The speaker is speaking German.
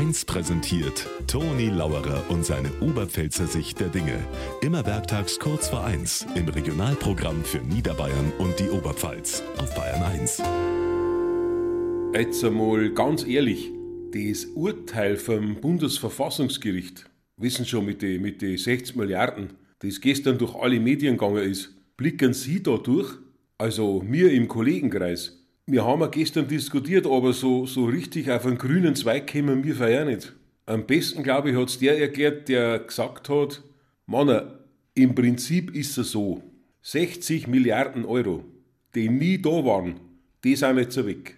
1 präsentiert Toni Lauerer und seine Oberpfälzer Sicht der Dinge. Immer werktags kurz vor 1 im Regionalprogramm für Niederbayern und die Oberpfalz auf Bayern 1. Jetzt einmal ganz ehrlich, das Urteil vom Bundesverfassungsgericht, wissen schon mit den mit die 60 Milliarden, das gestern durch alle Medien gegangen ist, blicken Sie da durch? Also mir im Kollegenkreis. Wir haben ja gestern diskutiert, aber so, so richtig auf einen grünen Zweig kommen wir vorher nicht. Am besten, glaube ich, hat es der erklärt, der gesagt hat, Mann, im Prinzip ist es so, 60 Milliarden Euro, die nie da waren, die sind jetzt weg.